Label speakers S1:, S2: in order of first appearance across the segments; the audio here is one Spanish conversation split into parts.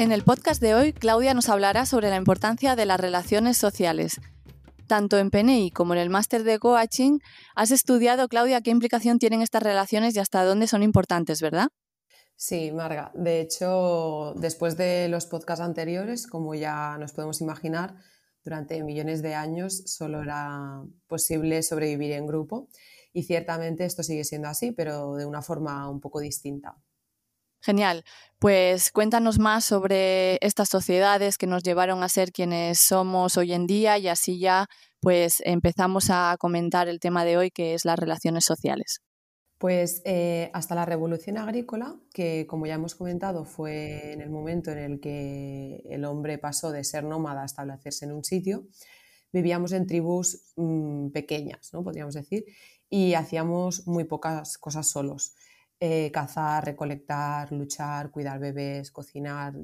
S1: En el podcast de hoy, Claudia nos hablará sobre la importancia de las relaciones sociales. Tanto en PNI como en el máster de coaching, has estudiado, Claudia, qué implicación tienen estas relaciones y hasta dónde son importantes, ¿verdad?
S2: Sí, Marga. De hecho, después de los podcasts anteriores, como ya nos podemos imaginar, durante millones de años solo era posible sobrevivir en grupo y ciertamente esto sigue siendo así, pero de una forma un poco distinta.
S1: Genial. Pues cuéntanos más sobre estas sociedades que nos llevaron a ser quienes somos hoy en día y así ya pues empezamos a comentar el tema de hoy que es las relaciones sociales.
S2: Pues eh, hasta la revolución agrícola, que como ya hemos comentado fue en el momento en el que el hombre pasó de ser nómada a establecerse en un sitio, vivíamos en tribus mm, pequeñas, ¿no? podríamos decir, y hacíamos muy pocas cosas solos. Eh, cazar, recolectar, luchar, cuidar bebés, cocinar,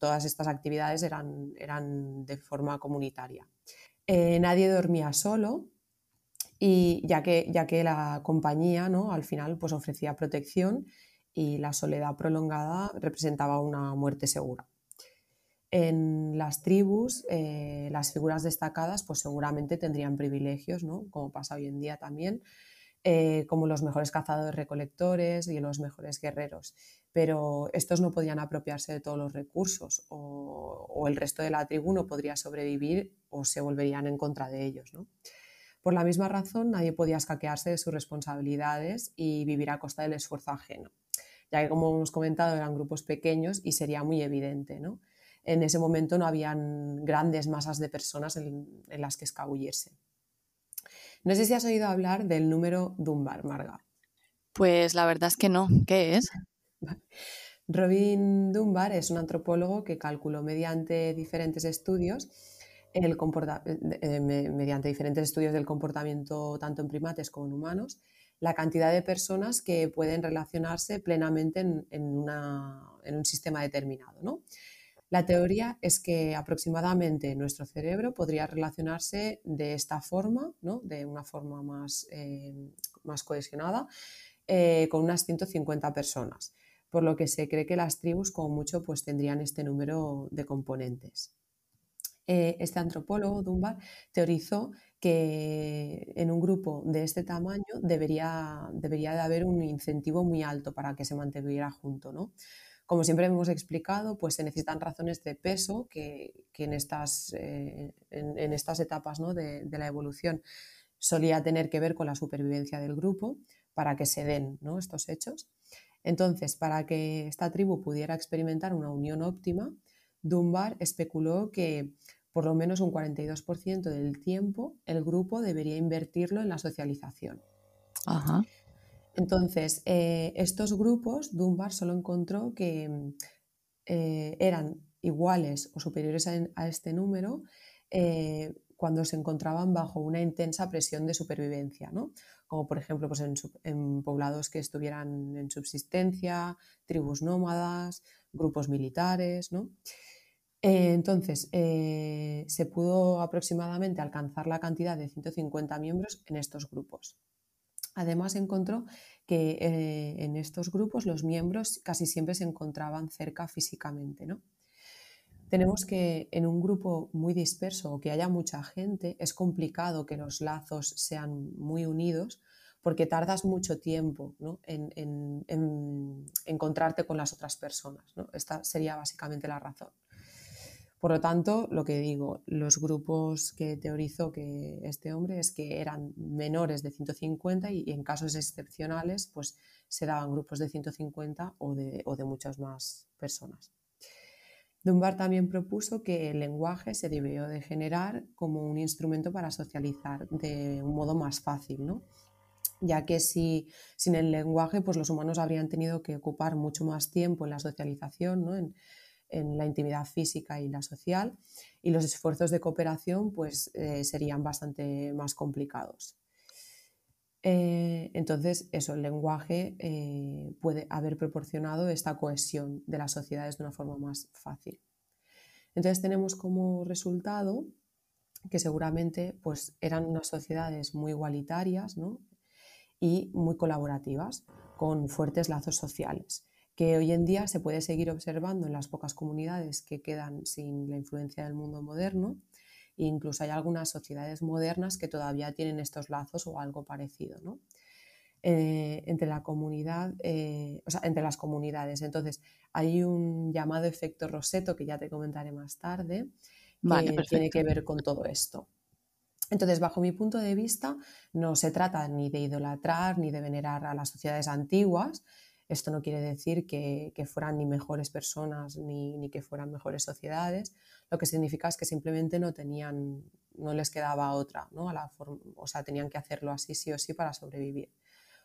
S2: todas estas actividades eran, eran de forma comunitaria. Eh, nadie dormía solo y ya que, ya que la compañía ¿no? al final pues ofrecía protección y la soledad prolongada representaba una muerte segura. En las tribus, eh, las figuras destacadas pues seguramente tendrían privilegios, ¿no? como pasa hoy en día también, eh, como los mejores cazadores recolectores y los mejores guerreros. Pero estos no podían apropiarse de todos los recursos o, el resto de la tribu no podría sobrevivir o se volverían en contra de ellos. Por la misma razón, nadie podía escaquearse de sus responsabilidades y vivir a costa del esfuerzo ajeno, ya que, como hemos comentado, eran grupos pequeños y sería muy evidente. En ese momento no habían grandes masas de personas en las que escabullirse. No sé si has oído hablar del número Dunbar, Marga.
S1: Pues la verdad es que no. ¿Qué es?
S2: Robin Dunbar es un antropólogo que calculó mediante diferentes estudios el eh, mediante diferentes estudios del comportamiento tanto en primates como en humanos, la cantidad de personas que pueden relacionarse plenamente en, en un sistema determinado. ¿no? La teoría es que aproximadamente nuestro cerebro podría relacionarse de esta forma, ¿no? de una forma más, eh, más cohesionada, eh, con unas 150 personas, por lo que se cree que las tribus como mucho pues, tendrían este número de componentes. Eh, este antropólogo, Dunbar, teorizó que en un grupo de este tamaño debería, debería de haber un incentivo muy alto para que se mantuviera junto, ¿no? Como siempre hemos explicado, pues se necesitan razones de peso que, en, estas, eh, en, estas, etapas de, la evolución solía tener que ver con la supervivencia del grupo para que se den estos hechos. Entonces, para que esta tribu pudiera experimentar una unión óptima, Dunbar especuló que por lo menos un 42% del tiempo el grupo debería invertirlo en la socialización. Ajá. Entonces, eh, estos grupos, Dunbar solo encontró que mm, eh, eran iguales o superiores a, este número eh, cuando se encontraban bajo una intensa presión de supervivencia, ¿no? como por ejemplo pues en, poblados que estuvieran en subsistencia, tribus nómadas, grupos militares. ¿no? entonces, se pudo aproximadamente alcanzar la cantidad de 150 miembros en estos grupos. Además, encontró que eh, en estos grupos los miembros casi siempre se encontraban cerca físicamente. ¿no? Tenemos que en un grupo muy disperso o que haya mucha gente, es complicado que los lazos sean muy unidos porque tardas mucho tiempo en, encontrarte con las otras personas. Esta sería básicamente la razón. Por lo tanto, lo que digo, los grupos que teorizó que este hombre es que eran menores de 150 y, en casos excepcionales pues se daban grupos de 150 o de, o de muchas más personas. Dunbar también propuso que el lenguaje se debió de generar como un instrumento para socializar de un modo más fácil, ¿no? ya que si, sin el lenguaje pues los humanos habrían tenido que ocupar mucho más tiempo en la socialización, ¿no? en la intimidad física y la social, y los esfuerzos de cooperación pues, eh, serían bastante más complicados. Eh, entonces, eso, el lenguaje eh, puede haber proporcionado esta cohesión de las sociedades de una forma más fácil. Entonces tenemos como resultado que seguramente pues, eran unas sociedades muy igualitarias y muy colaborativas, con fuertes lazos sociales que hoy en día se puede seguir observando en las pocas comunidades que quedan sin la influencia del mundo moderno. E incluso hay algunas sociedades modernas que todavía tienen estos lazos o algo parecido. Eh, entre la comunidad, eh, o sea, entre las comunidades. Entonces, hay un llamado efecto Roseto que ya te comentaré más tarde, que tiene que ver con todo esto. Entonces, bajo mi punto de vista, no se trata ni de idolatrar ni de venerar a las sociedades antiguas, esto no quiere decir que, fueran ni mejores personas ni, que fueran mejores sociedades. Lo que significa es que simplemente no tenían, no les quedaba otra, ¿no? A la o sea, tenían que hacerlo así sí o sí para sobrevivir.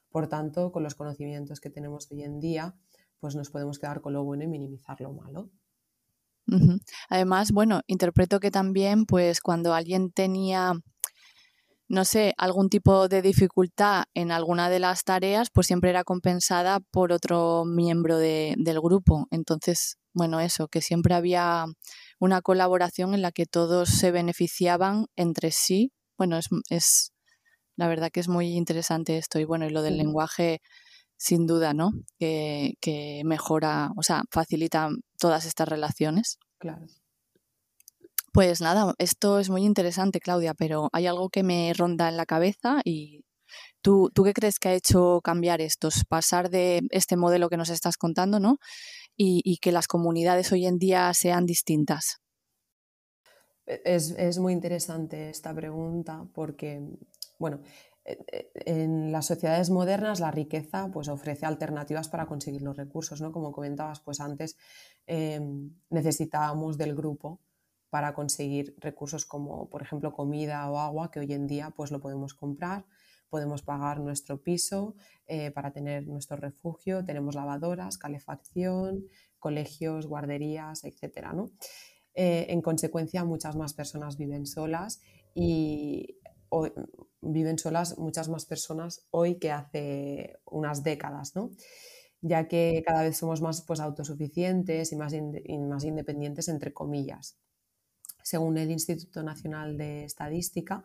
S2: Por tanto, con los conocimientos que tenemos hoy en día, pues nos podemos quedar con lo bueno y minimizar lo malo.
S1: Además, bueno, interpreto que también, pues cuando alguien tenía no sé, algún tipo de dificultad en alguna de las tareas, pues siempre era compensada por otro miembro del grupo. Entonces, bueno, eso, que siempre había una colaboración en la que todos se beneficiaban entre sí. Bueno, es, es la verdad que es muy interesante esto. Y bueno, y lo del lenguaje, sin duda, ¿no? Que, que mejora, o sea, facilita todas estas relaciones.
S2: Claro.
S1: Pues nada, esto es muy interesante, Claudia, pero hay algo que me ronda en la cabeza y ¿tú, ¿tú qué crees que ha hecho cambiar estos? Pasar de este modelo que nos estás contando, ¿no? Y, que las comunidades hoy en día sean distintas.
S2: E, es, muy interesante esta pregunta porque, bueno, e, e, en las sociedades modernas la riqueza pues, ofrece alternativas para conseguir los recursos, ¿no? Como comentabas, pues antes em, necesitábamos del grupo para conseguir recursos como, por ejemplo, comida o agua, que hoy en día pues lo podemos comprar, podemos pagar nuestro piso eh, para tener nuestro refugio, tenemos lavadoras, calefacción, colegios, guarderías, etc. Eh, en consecuencia, muchas más personas viven solas y viven solas muchas más personas hoy que hace unas décadas, ya que cada vez somos más pues, autosuficientes y más, y más independientes, entre comillas. Según el Instituto Nacional de Estadística,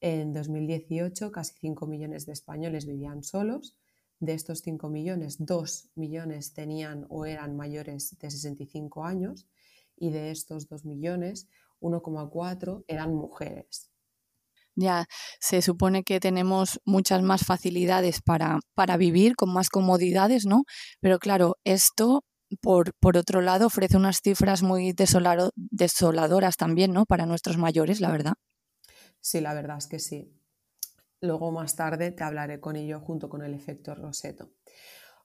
S2: en 2018 casi 5 millones de españoles vivían solos. De estos 5 millones, 2 millones tenían o eran mayores de 65 años y de estos 2 millones, 1,4 eran mujeres.
S1: Ya, se supone que tenemos muchas más facilidades para, para vivir, con más comodidades, ¿no? Pero claro, esto por, por, otro lado, ofrece unas cifras muy desoladoras también, ¿no? Para nuestros mayores, la verdad.
S2: Sí, la verdad es que sí. Luego más tarde te hablaré con ello junto con el efecto Roseto.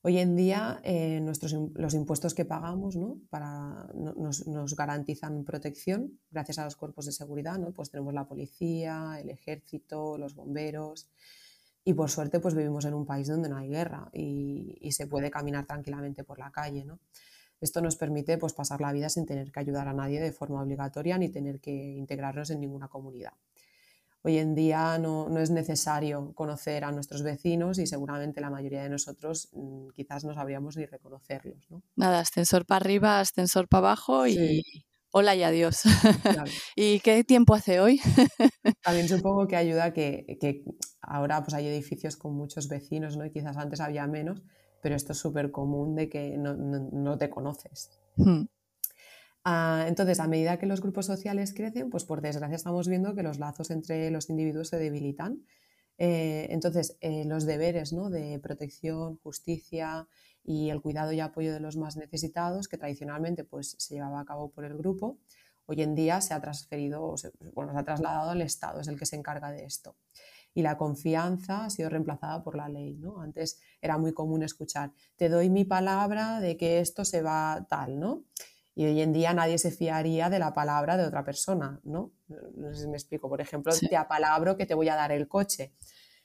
S2: Hoy en día eh, nuestros, los impuestos que pagamos ¿no? Para, nos, nos, garantizan protección gracias a los cuerpos de seguridad. ¿no? Pues tenemos la policía, el ejército, los bomberos. Y por suerte, pues vivimos en un país donde no hay guerra y, se puede caminar tranquilamente por la calle, ¿no? Esto nos permite pues, pasar la vida sin tener que ayudar a nadie de forma obligatoria ni tener que integrarnos en ninguna comunidad. Hoy en día no, es necesario conocer a nuestros vecinos y seguramente la mayoría de nosotros mm, quizás no sabríamos ni reconocerlos. ¿no?
S1: Nada, ascensor para arriba, ascensor para abajo y, hola y adiós. ¿Y qué tiempo hace hoy?
S2: También supongo que ayuda que, que, ahora pues hay edificios con muchos vecinos, ¿no? Y quizás antes había menos, pero esto es súper común de que no, no, te conoces. Hmm. Ah, entonces, a medida que los grupos sociales crecen, pues por desgracia estamos viendo que los lazos entre los individuos se debilitan. Eh, entonces, eh, los deberes ¿no? de protección, justicia, y el cuidado y apoyo de los más necesitados, que tradicionalmente pues, se llevaba a cabo por el grupo, hoy en día se ha transferido, bueno, se ha trasladado al Estado, es el que se encarga de esto. Y la confianza ha sido reemplazada por la ley. ¿no? Antes era muy común escuchar, te doy mi palabra de que esto se va tal, ¿no? Y hoy en día nadie se fiaría de la palabra de otra persona, ¿no? No sé si me explico. Por ejemplo, te apalabro que te voy a dar el coche.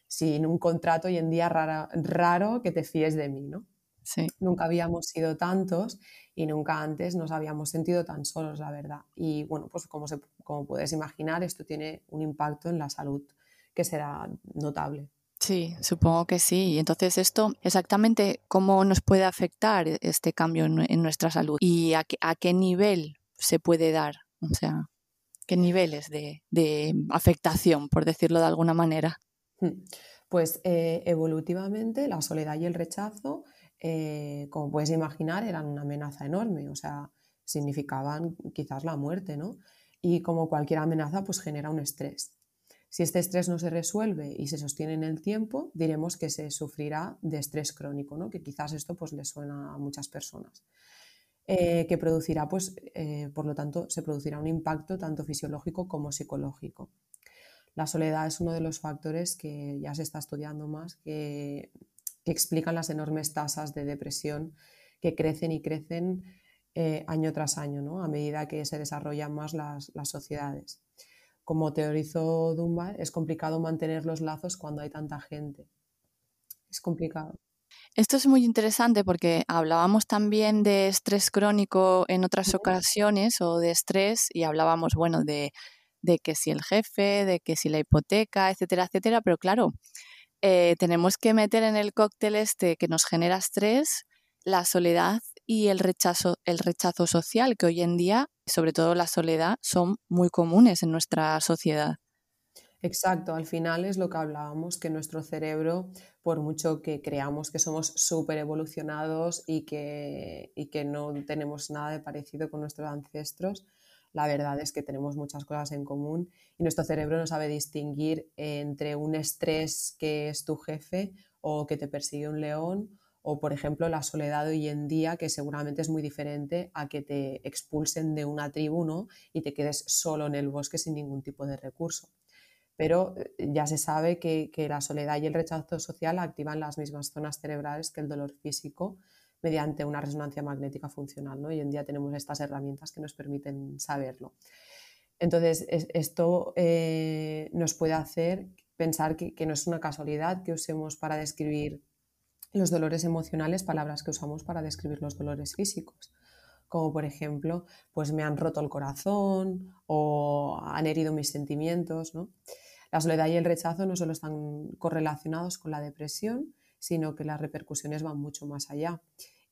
S2: Sin un contrato hoy en día raro que te fíes de mí, ¿no? Nunca habíamos sido tantos y nunca antes nos habíamos sentido tan solos, la verdad. Y bueno, pues como, como puedes imaginar, esto tiene un impacto en la salud que será notable.
S1: Sí, supongo que sí. Y entonces esto, exactamente cómo nos puede afectar este cambio en, nuestra salud y a qué, nivel se puede dar, o sea, qué niveles de, afectación, por decirlo de alguna manera.
S2: Hmm. Pues eh, evolutivamente la soledad y el rechazo, eh, como puedes imaginar, eran una amenaza enorme, o sea, significaban quizás la muerte, ¿no? Y como cualquier amenaza, pues genera un estrés. Si este estrés no se resuelve y se sostiene en el tiempo, diremos que se sufrirá de estrés crónico, ¿no? que quizás esto pues, le suena a muchas personas. Eh, que producirá, pues, eh, por lo tanto, se producirá un impacto tanto fisiológico como psicológico. La soledad es uno de los factores que ya se está estudiando más, que, explican las enormes tasas de depresión que crecen y crecen eh, año tras año, ¿no? a medida que se desarrollan más las, las sociedades como teorizó Dunbar, es complicado mantener los lazos cuando hay tanta gente. Es complicado.
S1: Esto es muy interesante porque hablábamos también de estrés crónico en otras ocasiones o de estrés y hablábamos, bueno, de, que si el jefe, de que si la hipoteca, etcétera, etcétera, pero claro, eh, tenemos que meter en el cóctel este que nos genera estrés la soledad y el rechazo, el rechazo social, que hoy en día, sobre todo la soledad, son muy comunes en nuestra sociedad.
S2: Exacto, al final es lo que hablábamos, que nuestro cerebro, por mucho que creamos que somos súper evolucionados y que, y que no tenemos nada de parecido con nuestros ancestros, la verdad es que tenemos muchas cosas en común y nuestro cerebro no sabe distinguir entre un estrés que es tu jefe o que te persigue un león o por ejemplo la soledad hoy en día, que seguramente es muy diferente a que te expulsen de una tribu ¿no? y te quedes solo en el bosque sin ningún tipo de recurso. Pero eh, ya se sabe que, la soledad y el rechazo social activan las mismas zonas cerebrales que el dolor físico mediante una resonancia magnética funcional. ¿no? Hoy en día tenemos estas herramientas que nos permiten saberlo. Entonces, esto eh, nos puede hacer pensar que, que no es una casualidad que usemos para describir los dolores emocionales, palabras que usamos para describir los dolores físicos, como por ejemplo, pues me han roto el corazón o han herido mis sentimientos. ¿no? La soledad y el rechazo no solo están correlacionados con la depresión, sino que las repercusiones van mucho más allá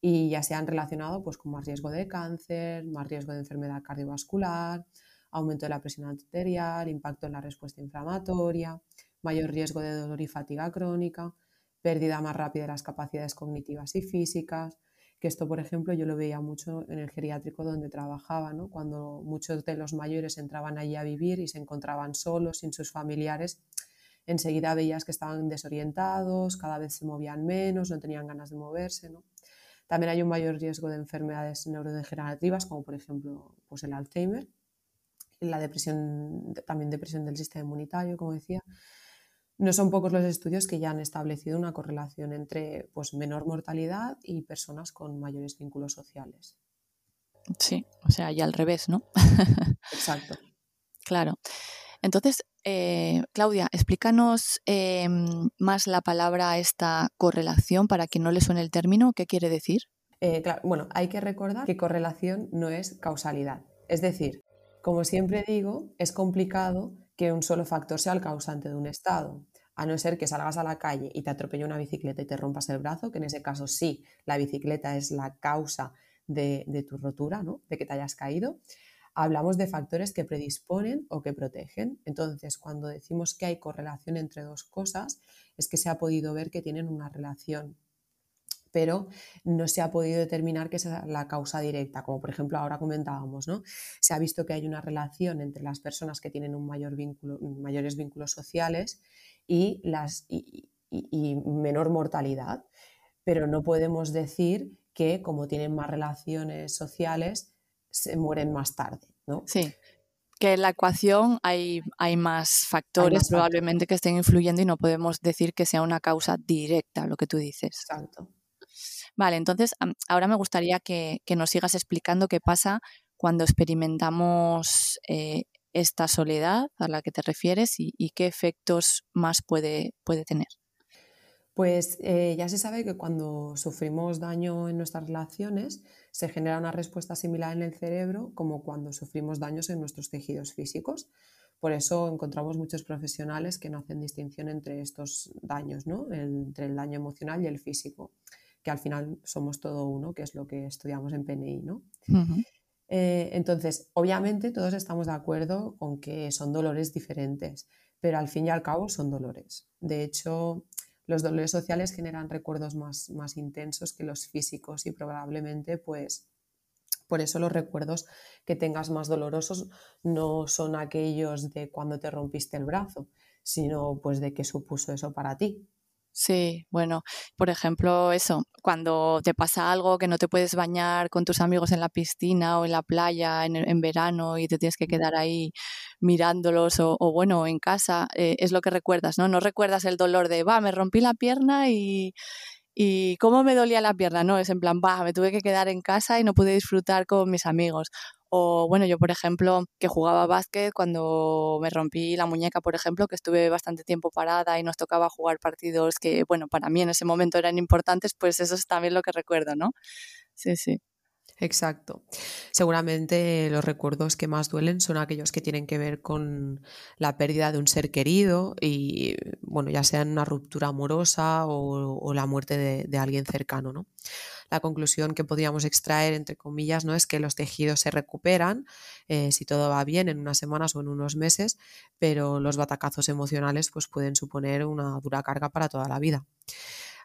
S2: y ya se han relacionado pues, con más riesgo de cáncer, más riesgo de enfermedad cardiovascular, aumento de la presión arterial, impacto en la respuesta inflamatoria, mayor riesgo de dolor y fatiga crónica, pérdida más rápida de las capacidades cognitivas y físicas, que esto, por ejemplo, yo lo veía mucho en el geriátrico donde trabajaba, ¿no? cuando muchos de los mayores entraban allí a vivir y se encontraban solos, sin sus familiares, enseguida veías que estaban desorientados, cada vez se movían menos, no tenían ganas de moverse. ¿no? También hay un mayor riesgo de enfermedades neurodegenerativas, como por ejemplo pues el Alzheimer, la depresión, también depresión del sistema inmunitario, como decía, no son pocos los estudios que ya han establecido una correlación entre pues, menor mortalidad y personas con mayores vínculos sociales.
S1: Sí, o sea, ya al revés, ¿no?
S2: Exacto.
S1: claro. Entonces, eh, Claudia, explícanos em, más la palabra esta correlación para que no le suene el término. ¿Qué quiere decir?
S2: Eh, bueno, hay que recordar que correlación no es causalidad. Es decir, como siempre digo, es complicado que un solo factor sea el causante de un estado a no ser que salgas a la calle y te atropelle una bicicleta y te rompas el brazo, que en ese caso sí, la bicicleta es la causa de, tu rotura, ¿no? de que te hayas caído. Hablamos de factores que predisponen o que protegen. Entonces, cuando decimos que hay correlación entre dos cosas, es que se ha podido ver que tienen una relación pero no se ha podido determinar que sea la causa directa, como por ejemplo ahora comentábamos, ¿no? Se ha visto que hay una relación entre las personas que tienen un mayor vínculo, mayores vínculos sociales y, las, y, menor mortalidad. Pero no podemos decir que como tienen más relaciones sociales, se mueren más tarde. ¿no?
S1: Sí, que en la ecuación hay, hay más factores probablemente que estén influyendo y no podemos decir que sea una causa directa, lo que tú dices.
S2: Exacto.
S1: Vale, entonces ahora me gustaría que, nos sigas explicando qué pasa cuando experimentamos eh, esta soledad a la que te refieres y, qué efectos más puede, puede tener.
S2: Pues eh, ya se sabe que cuando sufrimos daño en nuestras relaciones se genera una respuesta similar en el cerebro como cuando sufrimos daños en nuestros tejidos físicos. Por eso encontramos muchos profesionales que no hacen distinción entre estos daños, ¿no? entre el daño emocional y el físico, que al final somos todo uno, que es lo que estudiamos en PNI. ¿no? Eh, entonces, obviamente todos estamos de acuerdo con que son dolores diferentes, pero al fin y al cabo son dolores. De hecho, los dolores sociales generan recuerdos más, más intensos que los físicos y probablemente pues por eso los recuerdos que tengas más dolorosos no son aquellos de cuando te rompiste el brazo, sino pues de qué supuso eso para ti.
S1: Sí, bueno, por ejemplo, eso, cuando te pasa algo que no te puedes bañar con tus amigos en la piscina o en la playa en, verano y te tienes que quedar ahí mirándolos o, bueno, en casa, eh, es lo que recuerdas, ¿no? No recuerdas el dolor de, va, me rompí la pierna y, y cómo me dolía la pierna, ¿no? Es en plan, va, me tuve que quedar en casa y no pude disfrutar con mis amigos. O bueno, yo por ejemplo, que jugaba básquet cuando me rompí la muñeca, por ejemplo, que estuve bastante tiempo parada y nos tocaba jugar partidos que, bueno, para mí en ese momento eran importantes, pues eso es también lo que recuerdo, ¿no? Sí, sí.
S2: Exacto. Seguramente los recuerdos que más duelen son aquellos que tienen que ver con la pérdida de un ser querido y, bueno, ya sea en una ruptura amorosa o, la muerte de, alguien cercano, ¿no? La conclusión que podríamos extraer, entre comillas, ¿no? es que los tejidos se recuperan eh, si todo va bien en unas semanas o en unos meses, pero los batacazos emocionales pues, pueden suponer una dura carga para toda la vida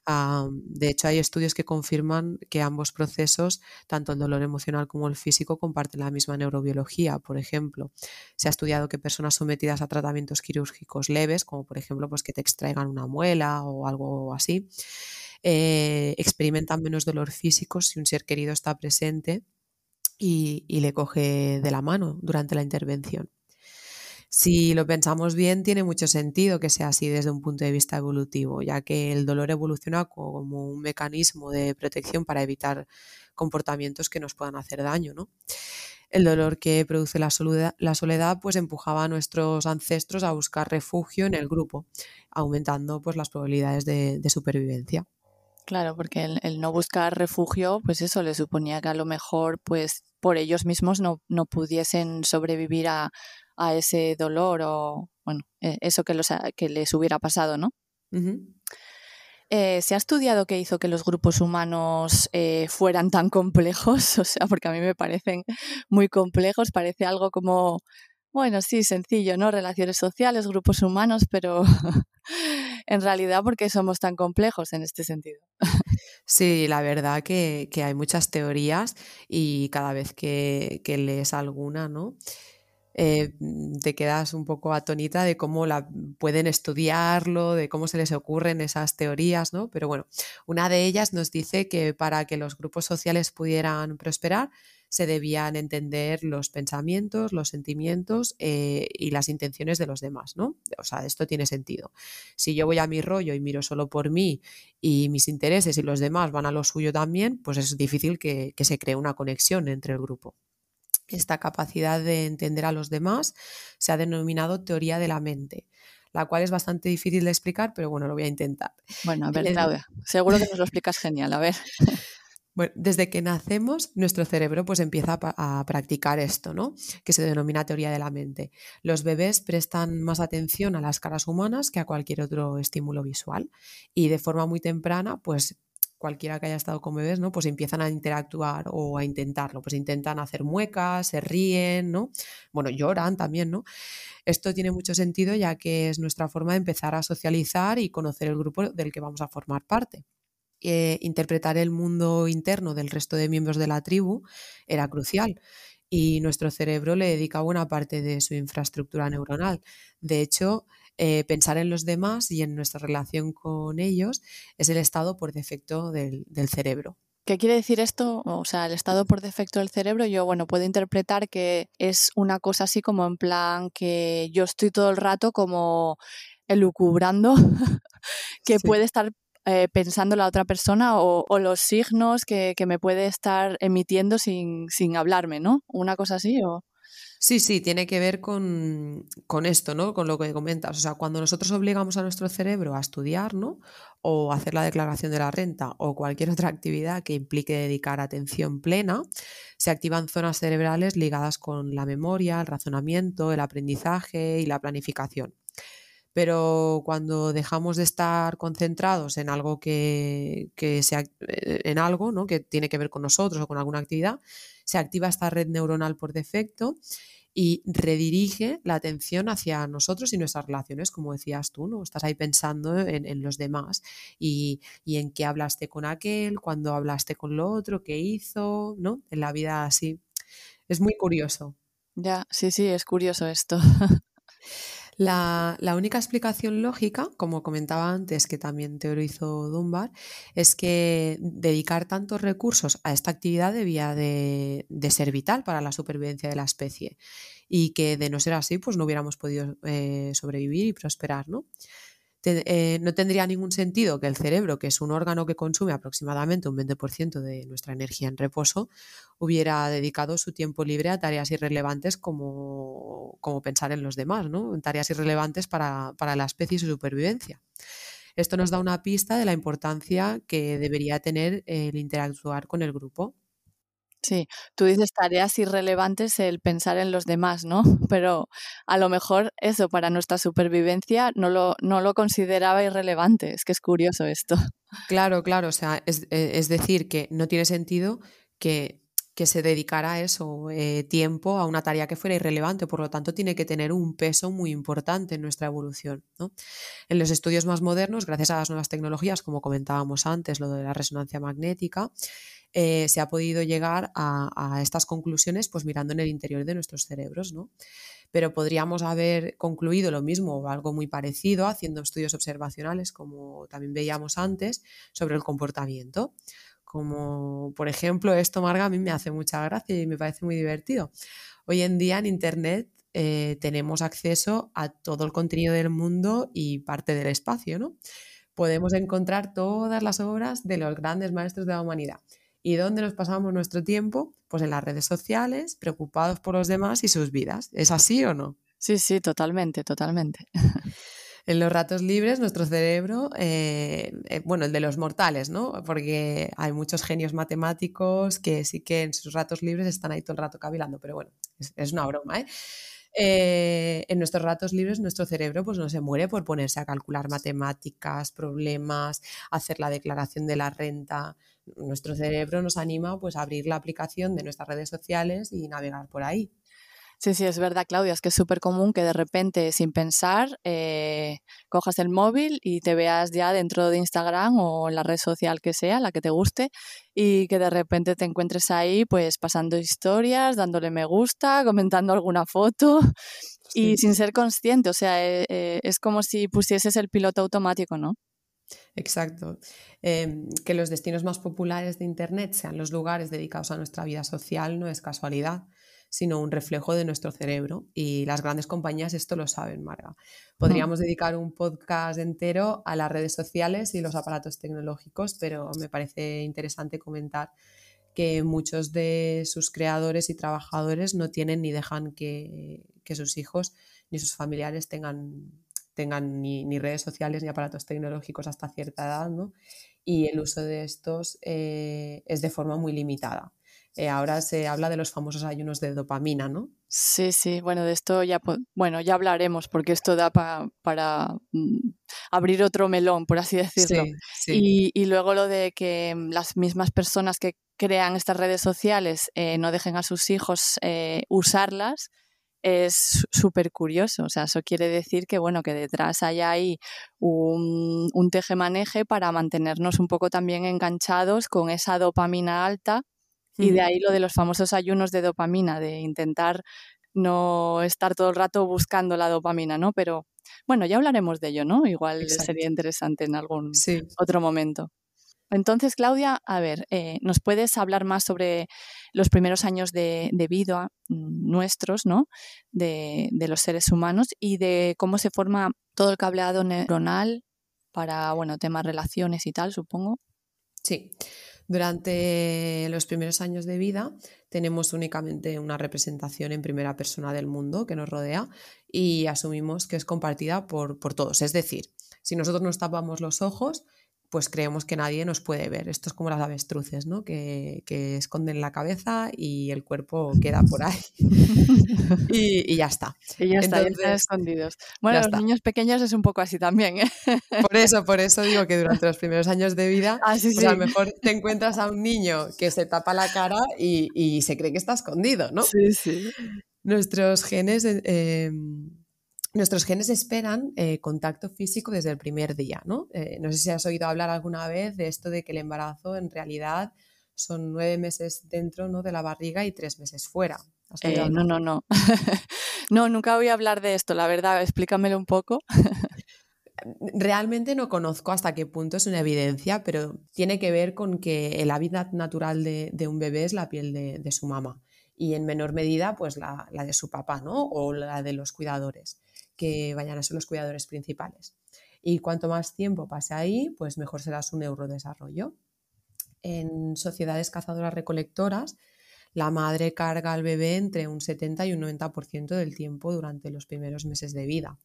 S2: de hecho, hay estudios que confirman que ambos procesos, tanto el dolor emocional como el físico, comparten la misma neurobiología. Por ejemplo, se ha estudiado que personas sometidas a tratamientos quirúrgicos leves, como por ejemplo pues que te extraigan una muela o algo así, eh, experimentan menos dolor físico si un ser querido está presente y le coge de la mano durante la intervención. Si lo pensamos bien, tiene mucho sentido que sea así desde un punto de vista evolutivo, ya que el dolor evoluciona como un mecanismo de protección para evitar comportamientos que nos puedan hacer daño. ¿no? El dolor que produce la soledad, pues empujaba a nuestros ancestros a buscar refugio en el grupo, aumentando pues, las probabilidades de, supervivencia.
S1: Claro, porque el, no buscar refugio, pues eso le suponía que a lo mejor, pues por ellos mismos no, no pudiesen sobrevivir a, a ese dolor o, bueno, e, eso que, los, que les hubiera pasado, ¿no? Eh, ¿Se ha estudiado qué hizo que los grupos humanos eh, fueran tan complejos? O sea, porque a mí me parecen muy complejos, parece algo como, bueno, sí, sencillo, ¿no? Relaciones sociales, grupos humanos, pero en realidad, ¿por qué somos tan complejos en este sentido?
S2: Sí, la verdad que, hay muchas teorías y cada vez que, que lees alguna, ¿no? Eh, te quedas un poco atonita de cómo la, pueden estudiarlo, de cómo se les ocurren esas teorías, ¿no? Pero bueno, una de ellas nos dice que para que los grupos sociales pudieran prosperar, se debían entender los pensamientos, los sentimientos eh, y las intenciones de los demás, ¿no? O sea, esto tiene sentido. Si yo voy a mi rollo y miro solo por mí y mis intereses y los demás van a lo suyo también, pues es difícil que se cree una conexión entre el grupo. Esta capacidad de entender a los demás se ha denominado teoría de la mente, la cual es bastante difícil de explicar, pero bueno, lo voy a intentar.
S1: Bueno, a ver, seguro que nos lo explicas genial, a ver.
S2: Bueno, desde que nacemos, nuestro cerebro pues empieza a, practicar esto, ¿no? Que se denomina teoría de la mente. Los bebés prestan más atención a las caras humanas que a cualquier otro estímulo visual y de forma muy temprana, pues cualquiera que haya estado con bebés, ¿no? Pues empiezan a interactuar o a intentarlo, pues intentan hacer muecas, se ríen, ¿no? Bueno, lloran también, ¿no? Esto tiene mucho sentido ya que es nuestra forma de empezar a socializar y conocer el grupo del que vamos a formar parte. Eh, interpretar el mundo interno del resto de miembros de la tribu era crucial y nuestro cerebro le dedica buena parte de su infraestructura neuronal. De hecho, eh, pensar en los demás y en nuestra relación con ellos es el estado por defecto del, cerebro.
S1: ¿Qué quiere decir esto? O sea, el estado por defecto del cerebro, yo, bueno, puedo interpretar que es una cosa así como en plan que yo estoy todo el rato como elucubrando que puede estar eh, pensando la otra persona o, los signos que, me puede estar emitiendo sin, sin hablarme, ¿no? Una cosa así o...
S2: Sí, sí, tiene que ver con, esto, ¿no? Con lo que comentas. O sea, cuando nosotros obligamos a nuestro cerebro a estudiar, ¿no? O hacer la declaración de la renta o cualquier otra actividad que implique dedicar atención plena, se activan zonas cerebrales ligadas con la memoria, el razonamiento, el aprendizaje y la planificación pero cuando dejamos de estar concentrados en algo que, sea, eh, en algo ¿no? que tiene que ver con nosotros o con alguna actividad, se activa esta red neuronal por defecto y redirige la atención hacia nosotros y nuestras relaciones, como decías tú, ¿no? Estás ahí pensando en, los demás y, y, en qué hablaste con aquel, cuando hablaste con lo otro, qué hizo, ¿no? En la vida así. Es muy curioso.
S1: Ya, sí, sí, es curioso esto.
S2: La, única explicación lógica, como comentaba antes, que también teorizó Dunbar, es que dedicar tantos recursos a esta actividad debía de, ser vital para la supervivencia de la especie y que de no ser así, pues no hubiéramos podido eh, sobrevivir y prosperar, ¿no? Eh, no tendría ningún sentido que el cerebro, que es un órgano que consume aproximadamente un 20% de nuestra energía en reposo, hubiera dedicado su tiempo libre a tareas irrelevantes como, como pensar en los demás, ¿no? tareas irrelevantes para, para la especie y su supervivencia. Esto nos da una pista de la importancia que debería tener el interactuar con el grupo.
S1: Sí, tú dices tareas irrelevantes el pensar en los demás, ¿no? Pero a lo mejor eso para nuestra supervivencia no lo, no lo consideraba irrelevante. Es que es curioso esto.
S2: Claro, claro. O sea, es, e, decir, que no tiene sentido que, se dedicara a eso eh, tiempo a una tarea que fuera irrelevante. Por lo tanto, tiene que tener un peso muy importante en nuestra evolución. ¿no? En los estudios más modernos, gracias a las nuevas tecnologías, como comentábamos antes, lo de la resonancia magnética, eh, se ha podido llegar a, estas conclusiones pues mirando en el interior de nuestros cerebros, ¿no? Pero podríamos haber concluido lo mismo o algo muy parecido haciendo estudios observacionales, como también veíamos antes, sobre el comportamiento. Como, por ejemplo, esto, Marga, a mí me hace mucha gracia y me parece muy divertido. Hoy en día en Internet eh, tenemos acceso a todo el contenido del mundo y parte del espacio, ¿no? Podemos encontrar todas las obras de los grandes maestros de la humanidad ¿Y dónde nos pasamos nuestro tiempo? Pues en las redes sociales, preocupados por los demás y sus vidas. ¿Es así o no?
S1: Sí, sí, totalmente, totalmente.
S2: En los ratos libres, nuestro cerebro, eh, eh, bueno, el de los mortales, ¿no? Porque hay muchos genios matemáticos que sí que en sus ratos libres están ahí todo el rato cavilando, pero bueno, es, una broma, ¿eh? ¿eh? en nuestros ratos libres nuestro cerebro pues no se muere por ponerse a calcular matemáticas, problemas, hacer la declaración de la renta, nuestro cerebro nos anima pues a abrir la aplicación de nuestras redes sociales y navegar por ahí.
S1: Sí, sí, es verdad, Claudia, es que es súper común que de repente, sin pensar, eh, cojas el móvil y te veas ya dentro de Instagram o en la red social que sea, la que te guste, y que de repente te encuentres ahí, pues pasando historias, dándole me gusta, comentando alguna foto y sin ser consciente. O sea, eh, eh, es como si pusieses el piloto automático, ¿no?
S2: Exacto. Em, que los destinos más populares de Internet sean los lugares dedicados a nuestra vida social no es casualidad, sino un reflejo de nuestro cerebro. Y las grandes compañías esto lo saben, Marga. Podríamos dedicar un podcast entero a las redes sociales y los aparatos tecnológicos, pero me parece interesante comentar que muchos de sus creadores y trabajadores no tienen ni dejan que, que sus hijos ni sus familiares tengan tengan ni, redes sociales ni aparatos tecnológicos hasta cierta edad, ¿no? Y el uso de estos eh, es de forma muy limitada. Eh, ahora se habla de los famosos ayunos de dopamina, ¿no?
S1: Sí, sí, bueno, de esto ya, bueno, ya hablaremos porque esto da para mm, abrir otro melón, por así decirlo. Y, y, luego lo de que mm, las mismas personas que crean estas redes sociales eh, no dejen a sus hijos usarlas, es súper curioso. O sea, eso quiere decir que, bueno, que detrás hay ahí un, un teje-maneje para mantenernos un poco también enganchados con esa dopamina alta y de ahí lo de los famosos ayunos de dopamina, de intentar no estar todo el rato buscando la dopamina, ¿no? Pero bueno, ya hablaremos de ello, ¿no? Igual sería interesante en algún otro momento. Entonces, Claudia, a ver, eh, ¿nos puedes hablar más sobre los primeros años de, vida mm, nuestros, ¿no? De, los seres humanos y de cómo se forma todo el cableado neuronal para, bueno, temas relaciones y tal, supongo.
S2: Sí. Durante los primeros años de vida tenemos únicamente una representación en primera persona del mundo que nos rodea y asumimos que es compartida por, por todos. Es decir, si nosotros nos tapamos los ojos, pues creemos que nadie nos puede ver. Esto es como las avestruces, ¿no? Que, esconden la cabeza y el cuerpo queda por ahí. y, ya está.
S1: Y ya está, están escondidos. Bueno, los niños pequeños es un poco así también. ¿eh?
S2: Por eso, por eso digo que durante los primeros años de vida, ah, pues a lo mejor te encuentras a un niño que se tapa la cara y, se cree que está escondido, ¿no?
S1: Sí, sí.
S2: Nuestros genes. Eh, Nuestros genes esperan eh, contacto físico desde el primer día, ¿no? Eh, no sé si has oído hablar alguna vez de esto de que el embarazo en realidad son nueve meses dentro ¿no? de la barriga y tres meses fuera.
S1: Eh, no, no, no. no, nunca voy a hablar de esto, la verdad, explícamelo un poco.
S2: Realmente no conozco hasta qué punto es una evidencia, pero tiene que ver con que el hábitat natural de, un bebé es la piel de, su mamá y en menor medida pues la, la, de su papá, ¿no? O la de los cuidadores que vayan a ser los cuidadores principales. Y cuanto más tiempo pase ahí, pues mejor será su neurodesarrollo. En sociedades cazadoras recolectoras, la madre carga al bebé entre un 70 y un 90% del tiempo durante los primeros meses de vida,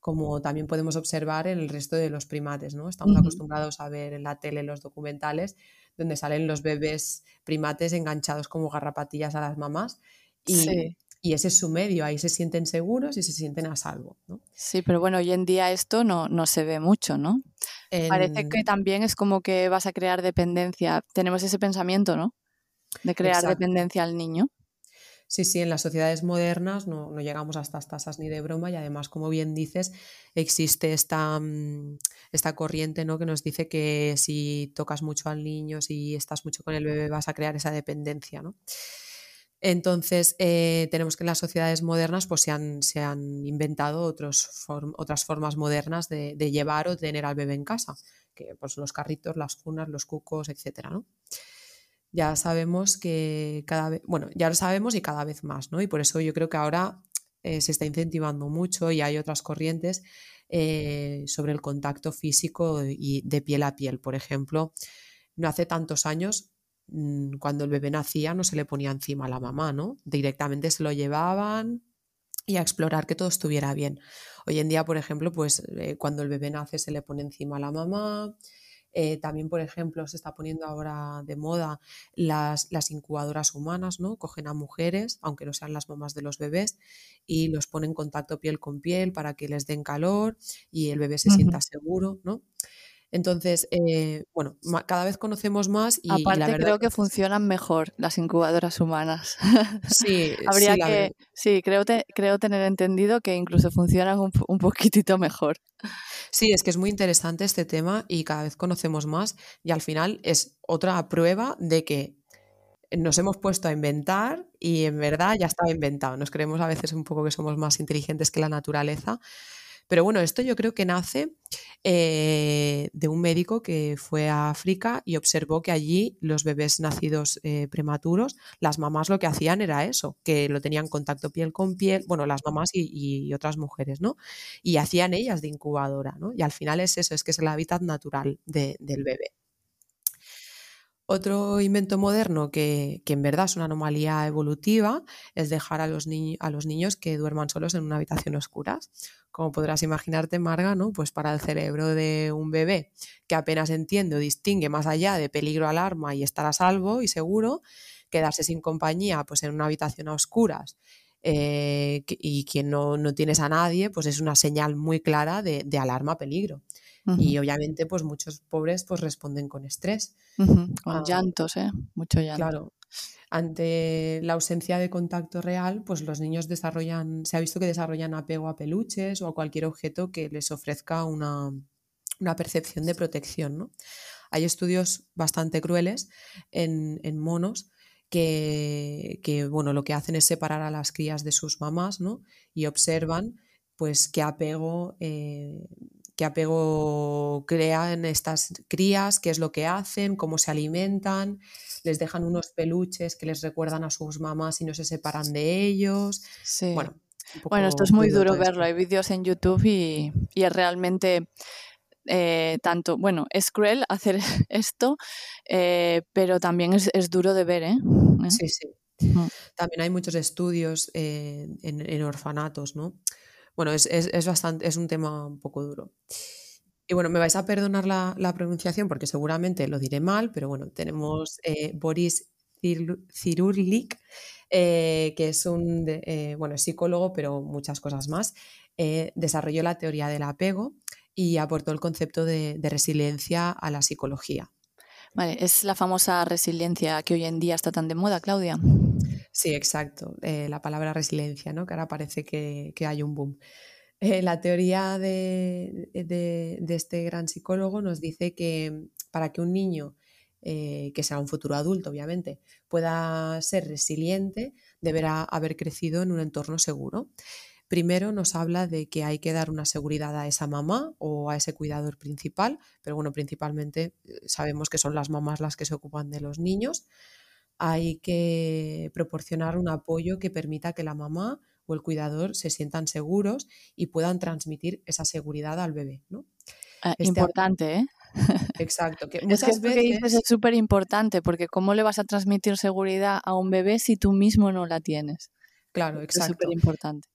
S2: como también podemos observar en el resto de los primates. ¿no? Estamos acostumbrados a ver en la tele los documentales donde salen los bebés primates enganchados como garrapatillas a las mamás. Y, y ese es su medio, ahí se sienten seguros y se sienten a salvo. ¿no?
S1: Sí, pero bueno, hoy en día esto no, no se ve mucho, ¿no? Parece que también es como que vas a crear dependencia. Tenemos ese pensamiento, ¿no? De crear dependencia al niño.
S2: Sí, sí, en las sociedades modernas no, no, llegamos a estas tasas ni de broma y además, como bien dices, existe esta, mm, esta corriente ¿no? que nos dice que si tocas mucho al niño, si estás mucho con el bebé, vas a crear esa dependencia. ¿no? Entonces, eh, tenemos que en las sociedades modernas pues, se, han, se han inventado otros otras formas modernas de, llevar o tener al bebé en casa, que pues, los carritos, las cunas, los cucos, etc. Ya sabemos que cada vez, bueno, ya lo sabemos y cada vez más, ¿no? Y por eso yo creo que ahora eh, se está incentivando mucho y hay otras corrientes eh, sobre el contacto físico y de piel a piel. Por ejemplo, no hace tantos años Mm, cuando el bebé nacía no se le ponía encima a la mamá, ¿no? Directamente se lo llevaban y a explorar que todo estuviera bien. Hoy en día, por ejemplo, pues eh, cuando el bebé nace se le pone encima a la mamá. Eh, también, por ejemplo, se está poniendo ahora de moda las, las, incubadoras humanas, ¿no? Cogen a mujeres, aunque no sean las mamás de los bebés, y los ponen en contacto piel con piel para que les den calor y el bebé se sienta seguro, ¿no? Entonces, eh, bueno, cada vez conocemos más y,
S1: Aparte,
S2: la
S1: creo que funcionan mejor las incubadoras humanas.
S2: Sí,
S1: Habría
S2: sí,
S1: que, sí, creo, creo tener entendido que incluso funcionan un, un poquitito mejor.
S2: Sí, es que es muy interesante este tema y cada vez conocemos más y al final es otra prueba de que nos hemos puesto a inventar y en verdad ya estaba inventado. Nos creemos a veces un poco que somos más inteligentes que la naturaleza, pero bueno, esto yo creo que nace eh, de un médico que fue a África y observó que allí los bebés nacidos eh, prematuros, las mamás lo que hacían era eso, que lo tenían contacto piel con piel, bueno, las mamás y, otras mujeres, ¿no? Y hacían ellas de incubadora, ¿no? Y al final es eso, es que es el hábitat natural del bebé. Otro invento moderno que, en verdad es una anomalía evolutiva es dejar a los, a los niños que duerman solos en una habitación oscura. Como podrás imaginarte, Marga, ¿no? Pues para el cerebro de un bebé que apenas entiende o distingue más allá de peligro, alarma y estar a salvo y seguro, quedarse sin compañía pues en una habitación a oscuras eh, y quien no, no, tienes a nadie, pues es una señal muy clara de, de alarma, peligro. Y obviamente, pues muchos pobres pues responden con estrés.
S1: Con ah, llantos, ¿eh? Mucho llanto.
S2: Claro. Ante la ausencia de contacto real, pues los niños desarrollan, se ha visto que desarrollan apego a peluches o a cualquier objeto que les ofrezca una, una percepción de protección. ¿no? Hay estudios bastante crueles en, en monos que, que, bueno, lo que hacen es separar a las crías de sus mamás ¿no? y observan pues qué apego eh, qué apego crean estas crías, qué es lo que hacen, cómo se alimentan, les dejan unos peluches que les recuerdan a sus mamás y no se separan de ellos.
S1: Bueno, bueno esto es muy duro verlo, hay vídeos en YouTube y, y es realmente eh, tanto, bueno, es cruel hacer esto, eh, pero también es, duro de ver, ¿eh?
S2: Sí, sí. Mm. También hay muchos estudios en, orfanatos, ¿no? Bueno, es, bastante, es un tema un poco duro. Y bueno, me vais a perdonar la, pronunciación porque seguramente lo diré mal, pero bueno, tenemos Boris Cirurlik, que es un bueno, psicólogo, pero muchas cosas más. desarrolló la teoría del apego y aportó el concepto de, resiliencia a la psicología.
S1: Vale, es la famosa resiliencia que hoy en día está tan de moda, Claudia.
S2: Sí, exacto. Eh, la palabra resiliencia, ¿no? Que ahora parece que, hay un boom. Eh, la teoría de, este gran psicólogo nos dice que para que un niño, eh, que sea un futuro adulto, obviamente, pueda ser resiliente, deberá haber crecido en un entorno seguro. Primero nos habla de que hay que dar una seguridad a esa mamá o a ese cuidador principal, pero bueno, principalmente eh, sabemos que son las mamás las que se ocupan de los niños. Hay que proporcionar un apoyo que permita que la mamá o el cuidador se sientan seguros y puedan transmitir esa seguridad al bebé. ¿no?
S1: Ah, este importante, ¿eh?
S2: Exacto. Que
S1: muchas es que veces... es súper importante porque ¿cómo le vas a transmitir seguridad a un bebé si tú mismo no la tienes?
S2: Claro, exacto.
S1: Es súper importante.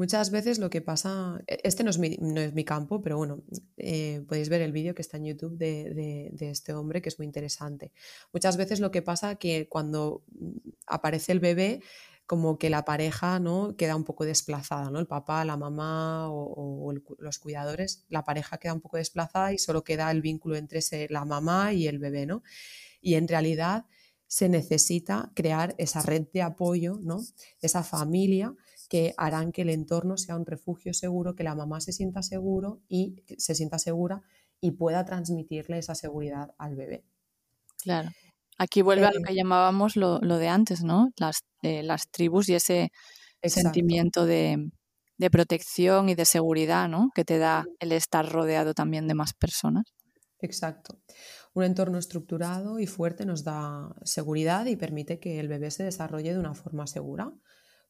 S2: Muchas veces lo que pasa, e, este no es mi, no es mi campo, pero bueno, eh, podéis ver el vídeo que está en YouTube de, este hombre que es muy interesante. Muchas veces lo que pasa que cuando mm, aparece el bebé, como que la pareja ¿no? queda un poco desplazada, ¿no? El papá, la mamá o, los cuidadores, la pareja queda un poco desplazada y solo queda el vínculo entre la mamá y el bebé, ¿no? Y en realidad se necesita crear esa red de apoyo, ¿no? Esa familia que harán que el entorno sea un refugio seguro, que la mamá se sienta seguro y se sienta segura y pueda transmitirle esa seguridad al bebé.
S1: Claro. Aquí vuelve a lo eh, que llamábamos lo, de antes, ¿no? Las, eh, las tribus y ese sentimiento de, de, protección y de seguridad, ¿no? Que te da el estar rodeado también de más personas.
S2: Exacto. Un entorno estructurado y fuerte nos da seguridad y permite que el bebé se desarrolle de una forma segura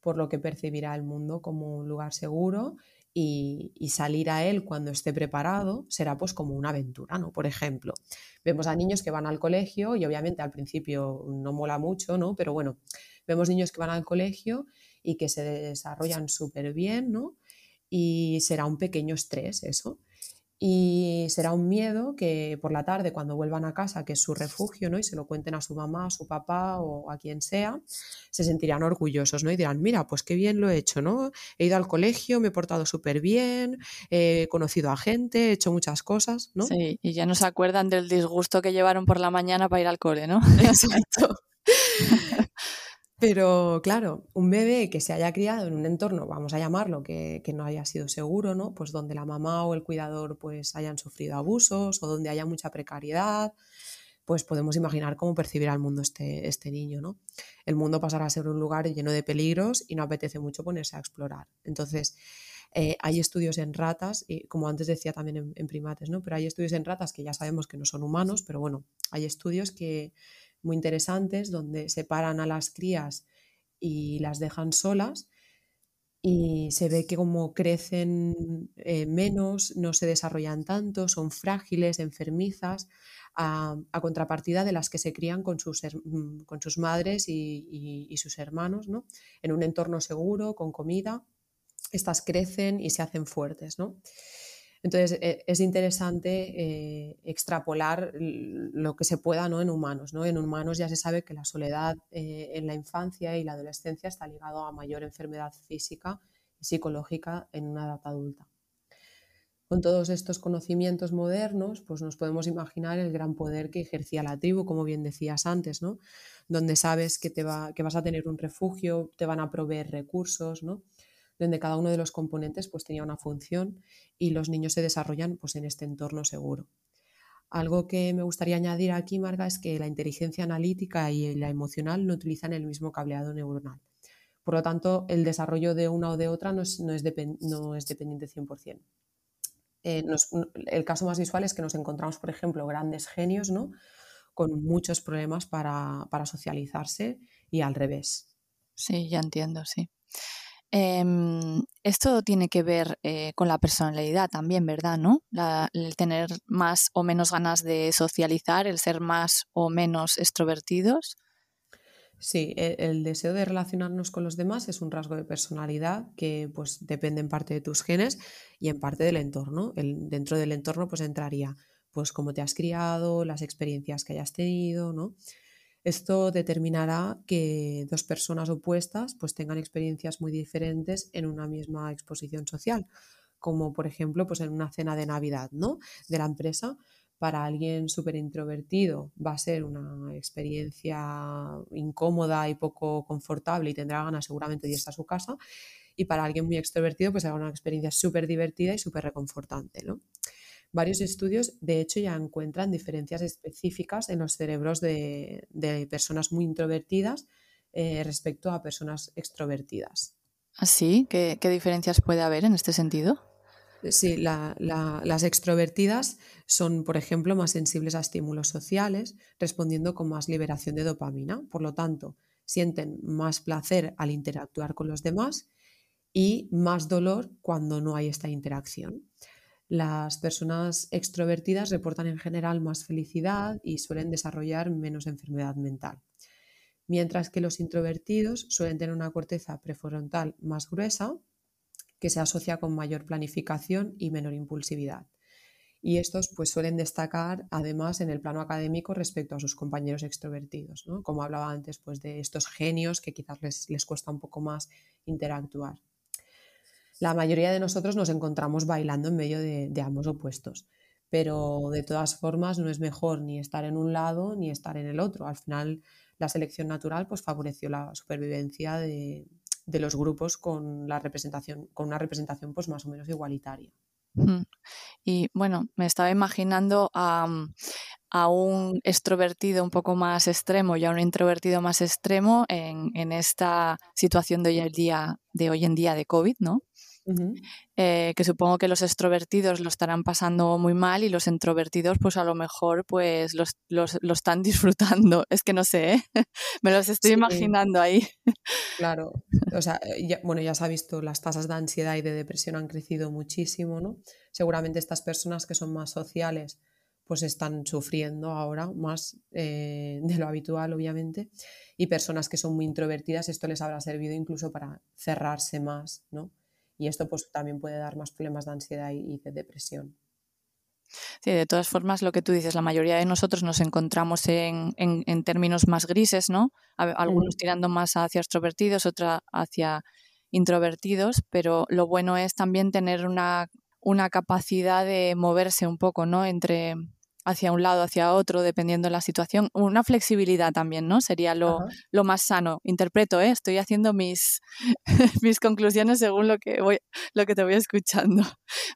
S2: por lo que percibirá el mundo como un lugar seguro y, salir a él cuando esté preparado será pues como una aventura, ¿no? Por ejemplo, vemos a niños que van al colegio y obviamente al principio no mola mucho, ¿no? Pero bueno, vemos niños que van al colegio y que se desarrollan súper bien, ¿no? Y será un pequeño estrés eso y será un miedo que por la tarde cuando vuelvan a casa, que es su refugio, ¿no? y se lo cuenten a su mamá, a su papá o a quien sea, se sentirán orgullosos ¿no? y dirán, mira, pues qué bien lo he hecho, ¿no? He ido al colegio, me he portado súper bien, he conocido a gente, he hecho muchas cosas, ¿no?
S1: Sí, y ya no se acuerdan del disgusto que llevaron por la mañana para ir al cole, ¿no?
S2: Exacto. Pero claro, un bebé que se haya criado en un entorno, vamos a llamarlo, que, no haya sido seguro, ¿no? Pues donde la mamá o el cuidador pues hayan sufrido abusos o donde haya mucha precariedad, pues podemos imaginar cómo percibirá el mundo este, este niño, ¿no? El mundo pasará a ser un lugar lleno de peligros y no apetece mucho ponerse a explorar. Entonces, eh, hay estudios en ratas, y como antes decía también en, en, primates, ¿no? Pero hay estudios en ratas que ya sabemos que no son humanos, pero bueno, hay estudios que muy interesantes donde separan a las crías y las dejan solas y se ve que como crecen eh, menos, no se desarrollan tanto, son frágiles, enfermizas, a, contrapartida de las que se crían con sus, mm, con sus madres y, y, sus hermanos, ¿no? en un entorno seguro, con comida, estas crecen y se hacen fuertes. ¿no? Entonces, e, es interesante eh, extrapolar lo que se pueda ¿no? en humanos. ¿no? En humanos ya se sabe que la soledad eh, en la infancia y la adolescencia está ligado a mayor enfermedad física y psicológica en una edad adulta. Con todos estos conocimientos modernos, pues nos podemos imaginar el gran poder que ejercía la tribu, como bien decías antes, ¿no? Donde sabes que, te va, que vas a tener un refugio, te van a proveer recursos, ¿no? Donde cada uno de los componentes pues, tenía una función y los niños se desarrollan pues, en este entorno seguro. Algo que me gustaría añadir aquí, Marga, es que la inteligencia analítica y la emocional no utilizan el mismo cableado neuronal. Por lo tanto, el desarrollo de una o de otra no es, no es, no es dependiente 100%. Eh, el caso más visual es que nos encontramos, por ejemplo, grandes genios ¿no? con muchos problemas para, para socializarse y al revés.
S1: Sí, ya entiendo, sí. Em, esto tiene que ver eh, con la personalidad también, ¿verdad? ¿No? el tener más o menos ganas de socializar, el ser más o menos extrovertidos.
S2: Sí, e, el, deseo de relacionarnos con los demás es un rasgo de personalidad que pues depende en parte de tus genes y en parte del entorno. El, dentro del entorno pues entraría pues cómo te has criado, las experiencias que hayas tenido, ¿no? Esto determinará que dos personas opuestas pues tengan experiencias muy diferentes en una misma exposición social, como por ejemplo pues en una cena de Navidad ¿no? de la empresa. Para alguien súper introvertido va a ser una experiencia incómoda y poco confortable y tendrá ganas seguramente de irse a su casa. Y para alguien muy extrovertido pues será una experiencia súper divertida y súper reconfortante. ¿no? Varios estudios, de hecho, ya encuentran diferencias específicas en los cerebros de, personas muy introvertidas eh, respecto a personas extrovertidas.
S1: ¿Así? ¿Qué, diferencias puede haber en este sentido?
S2: Sí, las extrovertidas son, por ejemplo, más sensibles a estímulos sociales, respondiendo con más liberación de dopamina. Por lo tanto, sienten más placer al interactuar con los demás y más dolor cuando no hay esta interacción. Las personas extrovertidas reportan en general más felicidad y suelen desarrollar menos enfermedad mental, mientras que los introvertidos suelen tener una corteza prefrontal más gruesa que se asocia con mayor planificación y menor impulsividad. Y estos pues, suelen destacar además en el plano académico respecto a sus compañeros extrovertidos, como hablaba antes pues, de estos genios que quizás les, les cuesta un poco más interactuar la mayoría de nosotros nos encontramos bailando en medio de, ambos opuestos. Pero de todas formas no es mejor ni estar en un lado ni estar en el otro. Al final la selección natural pues, favoreció la supervivencia de, los grupos con, la representación, con una representación pues, más o menos igualitaria.
S1: Y bueno, me estaba imaginando a, un extrovertido un poco más extremo y a un introvertido más extremo en, en esta situación de hoy, en día, de hoy en día de COVID, ¿no? Eh, que supongo que los extrovertidos lo estarán pasando muy mal y los introvertidos pues a lo mejor pues los, lo están disfrutando. Es que no sé, ¿eh? me los estoy imaginando ahí.
S2: Claro, o sea, eh, bueno, ya se ha visto, las tasas de ansiedad y de depresión han crecido muchísimo, ¿no? Seguramente estas personas que son más sociales pues están sufriendo ahora más de lo habitual, obviamente, y personas que son muy introvertidas, esto les habrá servido incluso para cerrarse más, ¿no? Y esto pues también puede dar más problemas de ansiedad y de depresión.
S1: Sí, de todas formas, lo que tú dices, la mayoría de nosotros nos encontramos en, en, términos más grises, ¿no? Algunos tirando más hacia extrovertidos, otros hacia introvertidos, pero lo bueno es también tener una, una capacidad de moverse un poco, ¿no? Entre, hacia un lado, hacia otro, dependiendo de la situación. Una flexibilidad también, ¿no? Sería lo, más sano. Interpreto, ¿eh? Estoy haciendo mis, mis conclusiones según lo que, voy, lo que te voy escuchando.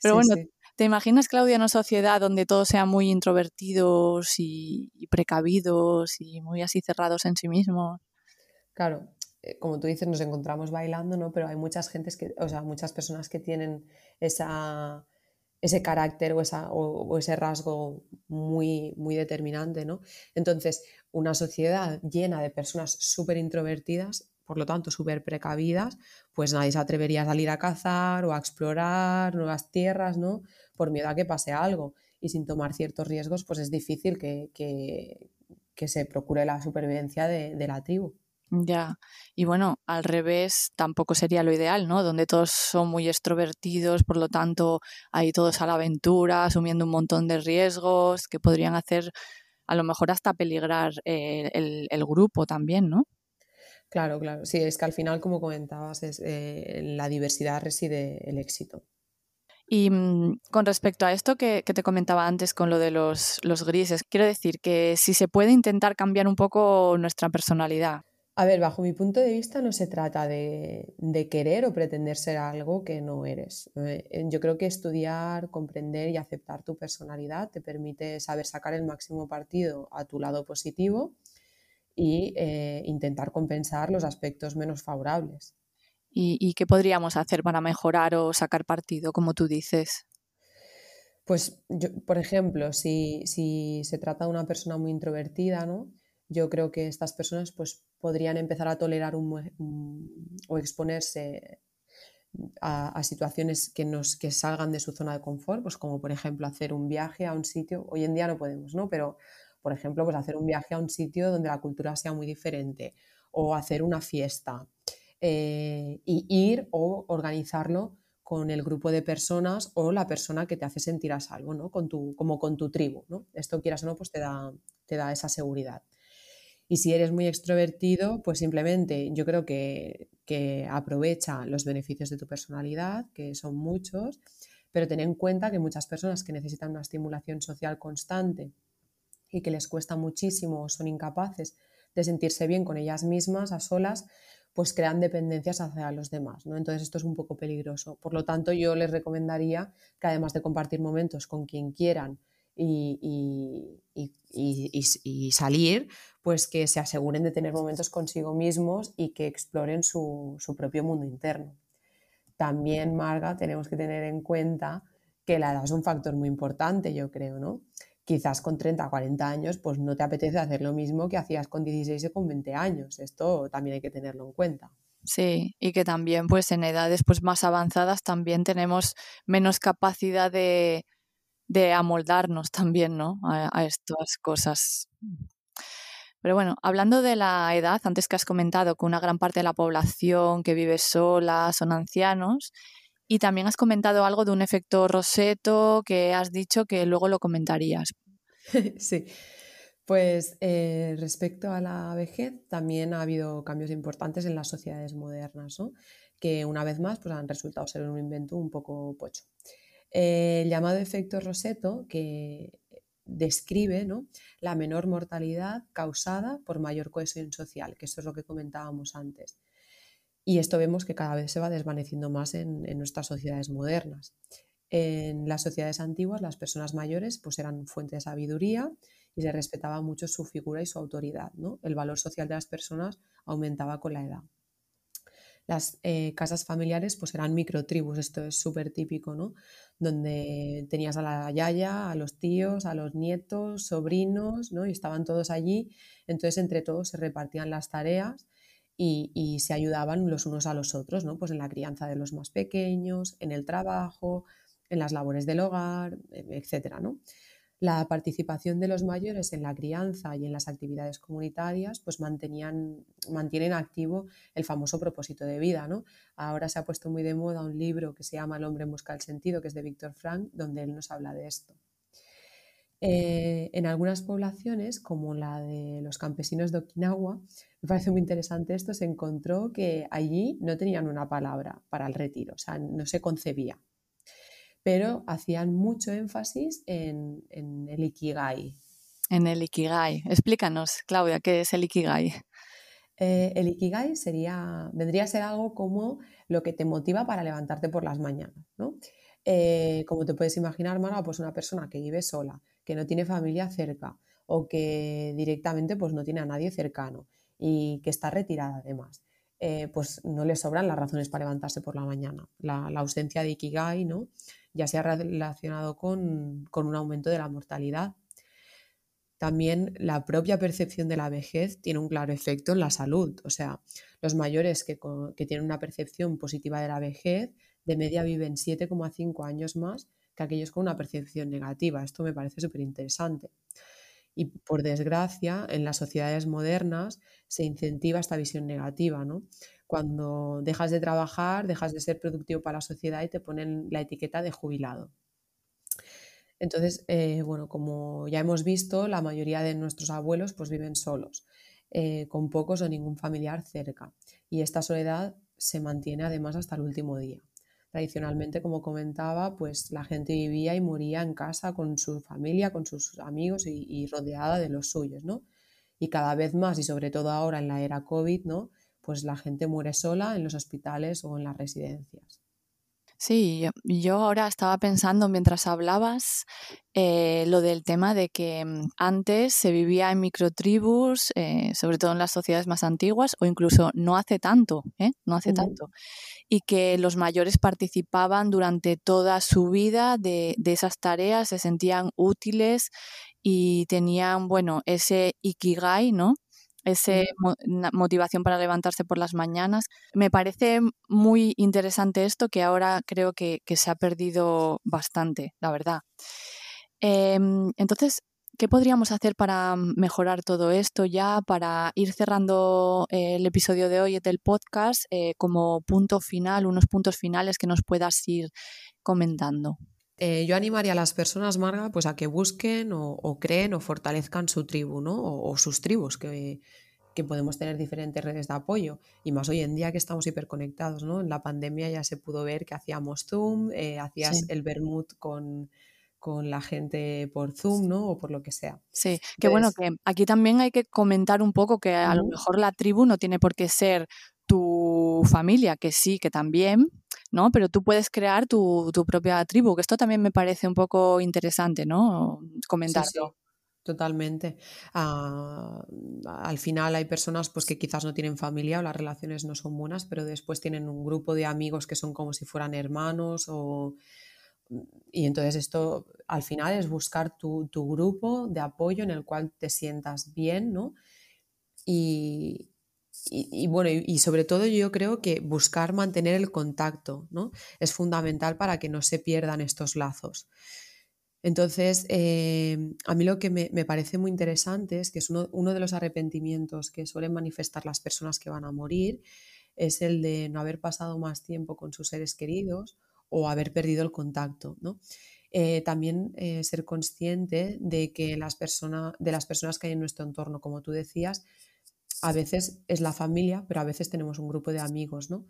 S1: Pero bueno, ¿te imaginas, Claudia, una sociedad donde todos sean muy introvertidos y, precavidos y muy así cerrados en sí mismos?
S2: Claro, eh, como tú dices, nos encontramos bailando, ¿no? Pero hay muchas gentes que, o sea, muchas personas que tienen esa ese carácter o, ese rasgo muy, muy determinante. ¿no? Entonces, una sociedad llena de personas súper introvertidas, por lo tanto súper precavidas, pues nadie se atrevería a salir a cazar o a explorar nuevas tierras, ¿no? Por miedo a que pase algo. Y sin tomar ciertos riesgos, pues es difícil que, que, se procure la supervivencia de la tribu.
S1: Ya, y bueno, al revés tampoco sería lo ideal, ¿no? Donde todos son muy extrovertidos, por lo tanto, ahí todos a la aventura, asumiendo un montón de riesgos que podrían hacer a lo mejor hasta peligrar eh, el, grupo también, ¿no?
S2: Claro, claro. Sí, es que al final, como comentabas, es, eh, la diversidad reside el éxito.
S1: Y mm, con respecto a esto que, te comentaba antes con lo de los, los grises, quiero decir que si se puede intentar cambiar un poco nuestra personalidad,
S2: a ver, bajo mi punto de vista no se trata de, querer o pretender ser algo que no eres. Eh, yo creo que estudiar, comprender y aceptar tu personalidad te permite saber sacar el máximo partido a tu lado positivo y eh, intentar compensar los aspectos menos favorables.
S1: ¿Y, qué podríamos hacer para mejorar o sacar partido, como tú dices?
S2: Pues, yo, por ejemplo, si, si se trata de una persona muy introvertida, ¿no? Yo creo que estas personas pues, podrían empezar a tolerar un, o exponerse a, situaciones que, nos, que salgan de su zona de confort, pues como por ejemplo hacer un viaje a un sitio, hoy en día no podemos, ¿no? Pero por ejemplo, pues hacer un viaje a un sitio donde la cultura sea muy diferente o hacer una fiesta eh, y ir o organizarlo con el grupo de personas o la persona que te hace sentir a salvo, ¿no? Con tu, como con tu tribu, ¿no? Esto quieras o no, pues te da, te da esa seguridad. Y si eres muy extrovertido, pues simplemente yo creo que, que aprovecha los beneficios de tu personalidad, que son muchos, pero ten en cuenta que muchas personas que necesitan una estimulación social constante y que les cuesta muchísimo o son incapaces de sentirse bien con ellas mismas a solas, pues crean dependencias hacia los demás, ¿no? Entonces esto es un poco peligroso. Por lo tanto, yo les recomendaría que además de compartir momentos con quien quieran y, salir, pues que se aseguren de tener momentos consigo mismos y que exploren su, su propio mundo interno. También, Marga, tenemos que tener en cuenta que la edad es un factor muy importante, yo creo, ¿no? quizás con 30 o 40 años, pues no te apetece hacer lo mismo que hacías con 16 o con 20 años. Esto también hay que tenerlo en cuenta.
S1: Sí, y que también pues en edades pues más avanzadas también tenemos menos capacidad de, amoldarnos también, ¿no? A, a, estas cosas. Pero bueno, hablando de la edad, antes que has comentado que una gran parte de la población que vive sola son ancianos, y también has comentado algo de un efecto roseto que has dicho que luego lo comentarías.
S2: sí, pues eh, respecto a la vejez también ha habido cambios importantes en las sociedades modernas, ¿no? que una vez más pues, han resultado ser un invento un poco pocho. El llamado efecto roseto que describe ¿no? la menor mortalidad causada por mayor cohesión social, que eso es lo que comentábamos antes. Y esto vemos que cada vez se va desvaneciendo más en, nuestras sociedades modernas. En las sociedades antiguas, las personas mayores pues, eran fuente de sabiduría y se respetaba mucho su figura y su autoridad. ¿no? El valor social de las personas aumentaba con la edad. Las eh, casas familiares pues, eran microtribus, esto es súper típico, ¿no? donde tenías a la yaya, a los tíos, a los nietos, sobrinos, ¿no? y estaban todos allí. Entonces, entre todos se repartían las tareas y, se ayudaban los unos a los otros, ¿no? Pues en la crianza de los más pequeños, en el trabajo, en las labores del hogar, e, etcétera, ¿no? La participación de los mayores en la crianza y en las actividades comunitarias pues mantenían, mantienen activo el famoso propósito de vida. ¿no? Ahora se ha puesto muy de moda un libro que se llama El hombre en busca del sentido, que es de Víctor Frank, donde él nos habla de esto. Eh, en algunas poblaciones, como la de los campesinos de Okinawa, me parece muy interesante esto, se encontró que allí no tenían una palabra para el retiro, o sea, no se concebía, pero hacían mucho énfasis en, el ikigai.
S1: En el ikigai. Explícanos, Claudia, ¿qué es el ikigai?
S2: Eh, el ikigai sería, vendría a ser algo como lo que te motiva para levantarte por las mañanas, ¿no? Eh, como te puedes imaginar, Mara, pues una persona que vive sola, que no tiene familia cerca o que directamente pues no tiene a nadie cercano y que está retirada además. Eh, pues no le sobran las razones para levantarse por la mañana. La, ausencia de Ikigai ¿no? Ya se ha relacionado con, un aumento de la mortalidad. También la propia percepción de la vejez tiene un claro efecto en la salud. O sea, los mayores que, que tienen una percepción positiva de la vejez de media viven 7,5 años más que aquellos con una percepción negativa. Esto me parece súper interesante. Y por desgracia, en las sociedades modernas se incentiva esta visión negativa, ¿no? Cuando dejas de trabajar, dejas de ser productivo para la sociedad y te ponen la etiqueta de jubilado. Entonces, eh, bueno, como ya hemos visto, la mayoría de nuestros abuelos pues viven solos, eh, con pocos o ningún familiar cerca. Y esta soledad se mantiene además hasta el último día. Tradicionalmente, como comentaba, pues la gente vivía y moría en casa con su familia, con sus amigos y, rodeada de los suyos, ¿no? Y cada vez más, y sobre todo ahora en la era COVID, ¿no? Pues la gente muere sola en los hospitales o en las residencias.
S1: Sí, yo, ahora estaba pensando mientras hablabas eh, lo del tema de que mm, antes se vivía en microtribus, eh, sobre todo en las sociedades más antiguas, o incluso no hace tanto, ¿eh? no hace tanto, y que los mayores participaban durante toda su vida de, de esas tareas, se sentían útiles y tenían, bueno, ese ikigai, ¿no? Esa motivación para levantarse por las mañanas. Me parece muy interesante esto que ahora creo que, se ha perdido bastante, la verdad. Em, entonces, ¿qué podríamos hacer para mejorar todo esto ya, para ir cerrando eh, el episodio de hoy del podcast eh, como punto final, unos puntos finales que nos puedas ir comentando?
S2: Eh, yo animaría a las personas, Marga, pues a que busquen o, creen o fortalezcan su tribu, ¿no? O, sus tribus, que, podemos tener diferentes redes de apoyo. Y más hoy en día que estamos hiperconectados, ¿no? En la pandemia ya se pudo ver que hacíamos Zoom, eh, hacías el Bermud con, con la gente por Zoom, ¿no? O por lo que sea.
S1: Sí, que bueno, que aquí también hay que comentar un poco que a lo mejor la tribu no tiene por qué ser tu familia, que sí, que también, ¿no? Pero tú puedes crear tu, propia tribu, que esto también me parece un poco interesante, ¿no? Comentarlo.
S2: Totalmente. Ah, al final hay personas pues, que quizás no tienen familia o las relaciones no son buenas, pero después tienen un grupo de amigos que son como si fueran hermanos o... Y entonces esto al final es buscar tu, tu grupo de apoyo en el cual te sientas bien, ¿no? Y, y, bueno, y, sobre todo yo creo que buscar mantener el contacto, ¿no? Es fundamental para que no se pierdan estos lazos. Entonces, eh, a mí lo que me, parece muy interesante es que es uno, de los arrepentimientos que suelen manifestar las personas que van a morir, es el de no haber pasado más tiempo con sus seres queridos o haber perdido el contacto, ¿no? Eh, también eh, ser consciente de que las personas, de las personas que hay en nuestro entorno, como tú decías, a veces es la familia, pero a veces tenemos un grupo de amigos, ¿no?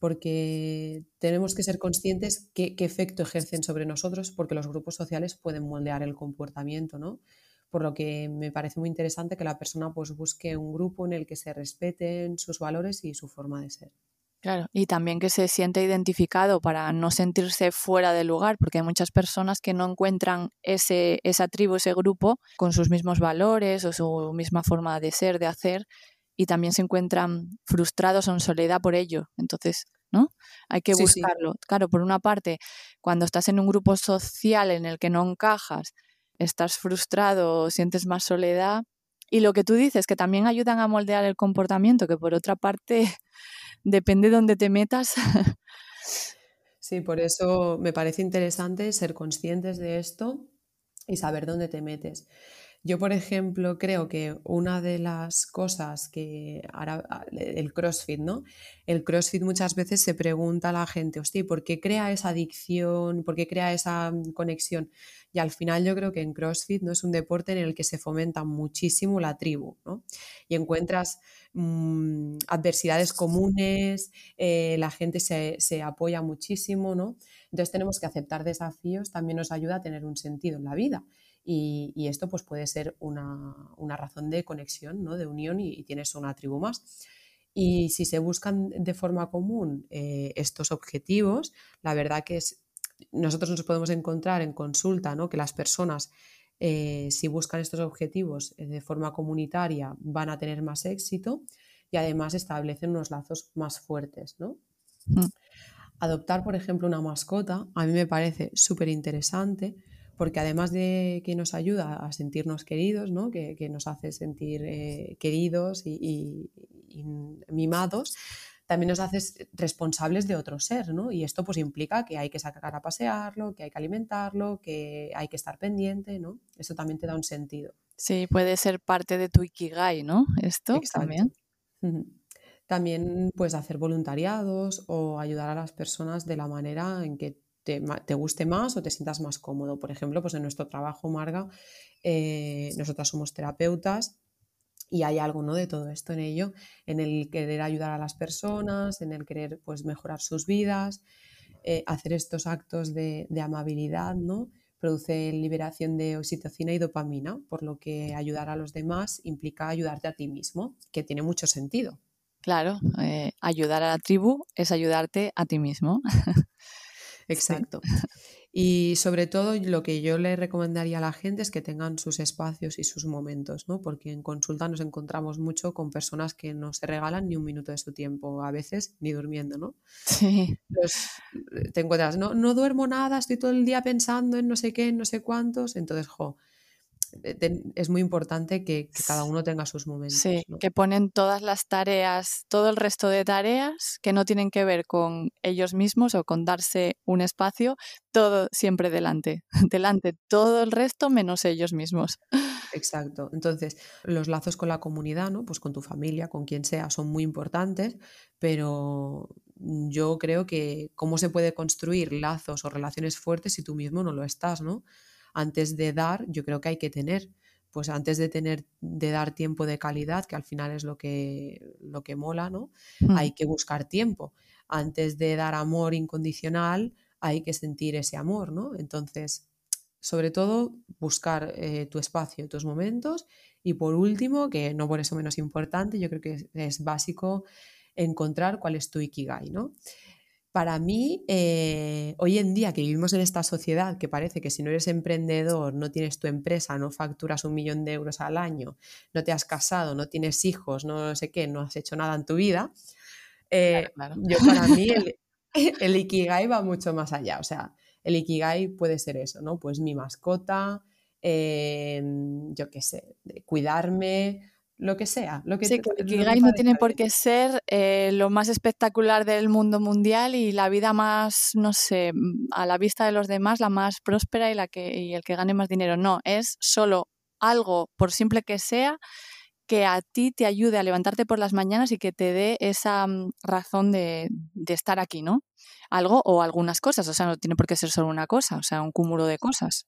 S2: Porque tenemos que ser conscientes qué, qué efecto ejercen sobre nosotros, porque los grupos sociales pueden moldear el comportamiento, ¿no? Por lo que me parece muy interesante que la persona pues busque un grupo en el que se respeten sus valores y su forma de ser.
S1: Claro, y también que se siente identificado para no sentirse fuera de lugar, porque hay muchas personas que no encuentran ese, esa tribu, ese grupo, con sus mismos valores o su misma forma de ser, de hacer, y también se encuentran frustrados o en soledad por ello. Entonces, ¿no? Hay que buscarlo. Claro, por una parte, cuando estás en un grupo social en el que no encajas, estás frustrado, sientes más soledad. Y lo que tú dices, que también ayudan a moldear el comportamiento, que por otra parte, depende de dónde te metas.
S2: Sí, por eso me parece interesante ser conscientes de esto y saber dónde te metes. Yo, por ejemplo, creo que una de las cosas que hará ah, el CrossFit, ¿no? El CrossFit muchas veces se pregunta a la gente, hostia, ¿por qué crea esa adicción? ¿Por qué crea esa mm, conexión? Y al final yo creo que en CrossFit no es un deporte en el que se fomenta muchísimo la tribu, ¿no? Y encuentras mm, adversidades comunes, eh, la gente se, se apoya muchísimo, ¿no? Entonces tenemos que aceptar desafíos, también nos ayuda a tener un sentido en la vida. Y, esto pues puede ser una, razón de conexión, ¿no? de unión y, tienes una tribu más. Y si se buscan de forma común eh, estos objetivos, la verdad que es, nosotros nos podemos encontrar en consulta ¿no? que las personas, eh, si buscan estos objetivos eh, de forma comunitaria, van a tener más éxito y además establecen unos lazos más fuertes. ¿no? Mm. Adoptar, por ejemplo, una mascota, a mí me parece súper interesante porque además de que nos ayuda a sentirnos queridos, ¿no? que, nos hace sentir eh, queridos y, mimados, también nos hace responsables de otro ser, ¿no? Y esto pues implica que hay que sacar a pasearlo, que hay que alimentarlo, que hay que estar pendiente, ¿no? Esto también te da un sentido.
S1: Sí, puede ser parte de tu ikigai, ¿no? Esto también.
S2: También pues hacer voluntariados o ayudar a las personas de la manera en que te, guste más o te sientas más cómodo. Por ejemplo, pues en nuestro trabajo, Marga, eh, nosotras somos terapeutas y hay algo ¿no? de todo esto en ello, en el querer ayudar a las personas, en el querer pues, mejorar sus vidas, eh, hacer estos actos de, amabilidad, ¿no? produce liberación de oxitocina y dopamina, por lo que ayudar a los demás implica ayudarte a ti mismo, que tiene mucho sentido.
S1: Claro, eh, ayudar a la tribu es ayudarte a ti mismo.
S2: Exacto. Y sobre todo lo que yo le recomendaría a la gente es que tengan sus espacios y sus momentos, ¿no? Porque en consulta nos encontramos mucho con personas que no se regalan ni un minuto de su tiempo, a veces ni durmiendo, ¿no?
S1: Sí.
S2: Eh, te encuentras, no, no duermo nada, estoy todo el día pensando en no sé qué, en no sé cuántos, entonces, jo, es muy importante que, cada uno tenga sus momentos.
S1: Sí, que ponen todas las tareas, todo el resto de tareas que no tienen que ver con ellos mismos o con darse un espacio, todo siempre delante, delante todo el resto menos ellos mismos.
S2: Exacto. Entonces, los lazos con la comunidad, ¿no? Pues con tu familia, con quien sea, son muy importantes, pero yo creo que cómo se puede construir lazos o relaciones fuertes si tú mismo no lo estás, ¿no? Antes de dar, yo creo que hay que tener, pues antes de tener, de dar tiempo de calidad, que al final es lo que, lo que mola, ¿no? Hmm. Hay que buscar tiempo. Antes de dar amor incondicional, hay que sentir ese amor, ¿no? Entonces, sobre todo, buscar eh, tu espacio, tus momentos. Y por último, que no por eso menos importante, yo creo que es, es básico encontrar cuál es tu ikigai, ¿no? Para mí, eh, hoy en día que vivimos en esta sociedad que parece que si no eres emprendedor, no tienes tu empresa, no facturas un millón de euros al año, no te has casado, no tienes hijos, no sé qué, no has hecho nada en tu vida, eh, yo para mí el, Ikigai va mucho más allá. O sea, el Ikigai puede ser eso, ¿no? Pues mi mascota, eh, yo qué sé, cuidarme, lo que sea. Lo que
S1: sí, que Ikigai no tiene por qué ser eh, lo más espectacular del mundo mundial y la vida más, no sé, mm, a la vista de los demás, la más próspera y, la que, y el que gane más dinero. No, es solo algo, por simple que sea, que a ti te ayude a levantarte por las mañanas y que te dé esa mm, razón de, de estar aquí, ¿no? Algo o algunas cosas, o sea, no tiene por qué ser solo una cosa, o sea, un cúmulo de cosas.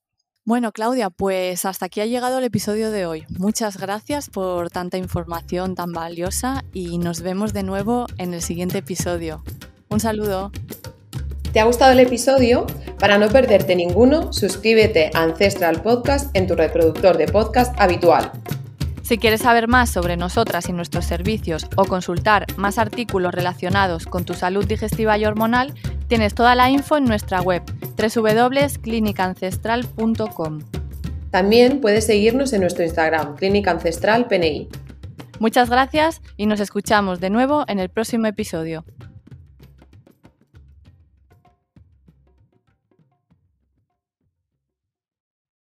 S1: Bueno, Claudia, pues hasta aquí ha llegado el episodio de hoy. Muchas gracias por tanta información tan valiosa y nos vemos de nuevo en el siguiente episodio. Un saludo.
S2: ¿Te ha gustado el episodio? Para no perderte ninguno, suscríbete a Ancestral Podcast en tu reproductor de podcast habitual.
S1: Si quieres saber más sobre nosotras y nuestros servicios o consultar más artículos relacionados con tu salud digestiva y hormonal, tienes toda la info en nuestra web www.clinicancestral.com.
S2: También puedes seguirnos en nuestro Instagram, Clínica Ancestral PNI.
S1: Muchas gracias y nos escuchamos de nuevo en el próximo episodio.